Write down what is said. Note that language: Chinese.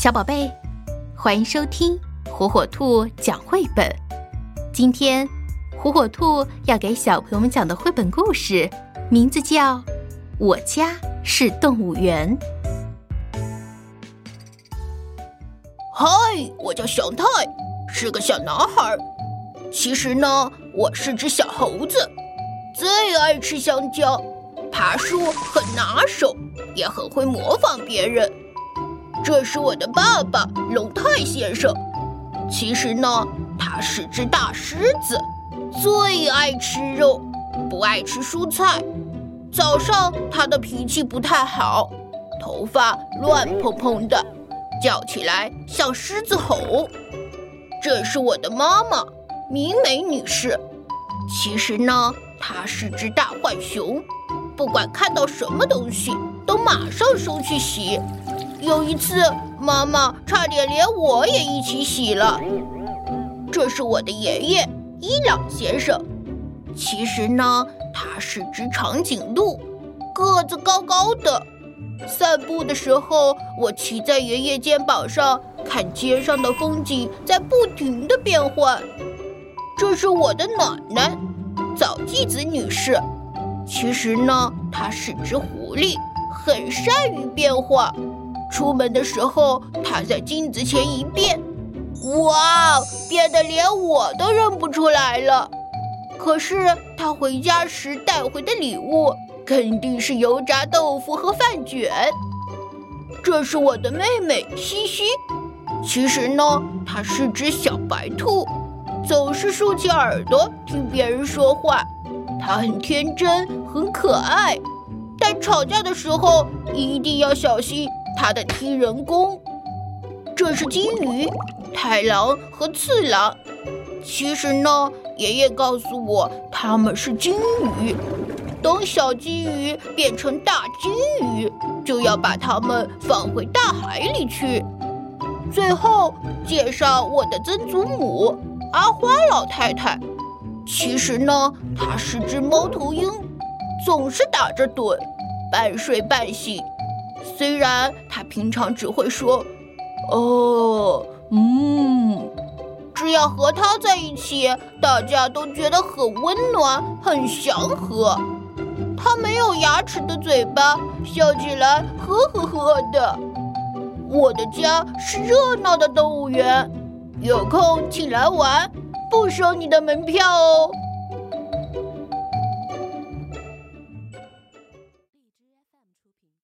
小宝贝，欢迎收听火火兔讲绘本。今天，火火兔要给小朋友们讲的绘本故事，名字叫《我家是动物园》。嗨，我叫祥太，是个小男孩。其实呢，我是只小猴子，最爱吃香蕉，爬树很拿手，也很会模仿别人。这是我的爸爸龙泰先生。其实呢，他是只大狮子，最爱吃肉，不爱吃蔬菜。早上他的脾气不太好，头发乱蓬蓬的，叫起来像狮子吼。这是我的妈妈明美女士。其实呢，她是只大浣熊，不管看到什么东西，都马上收去洗。有一次，妈妈差点连我也一起洗了。这是我的爷爷伊朗先生。其实呢，他是只长颈鹿，个子高高的。散步的时候，我骑在爷爷肩膀上，看街上的风景在不停的变换。这是我的奶奶早纪子女士。其实呢，她是只狐狸，很善于变化。出门的时候，他在镜子前一变，哇，变得连我都认不出来了。可是他回家时带回的礼物，肯定是油炸豆腐和饭卷。这是我的妹妹西西，其实呢，她是只小白兔，总是竖起耳朵听别人说话。她很天真，很可爱，但吵架的时候一定要小心。他的踢人功，这是金鱼、太郎和次郎。其实呢，爷爷告诉我他们是金鱼。等小金鱼变成大金鱼，就要把它们放回大海里去。最后介绍我的曾祖母阿花老太太。其实呢，她是只猫头鹰，总是打着盹，半睡半醒。虽然他平常只会说“哦，嗯”，只要和他在一起，大家都觉得很温暖、很祥和。他没有牙齿的嘴巴，笑起来呵呵呵的。我的家是热闹的动物园，有空请来玩，不收你的门票哦。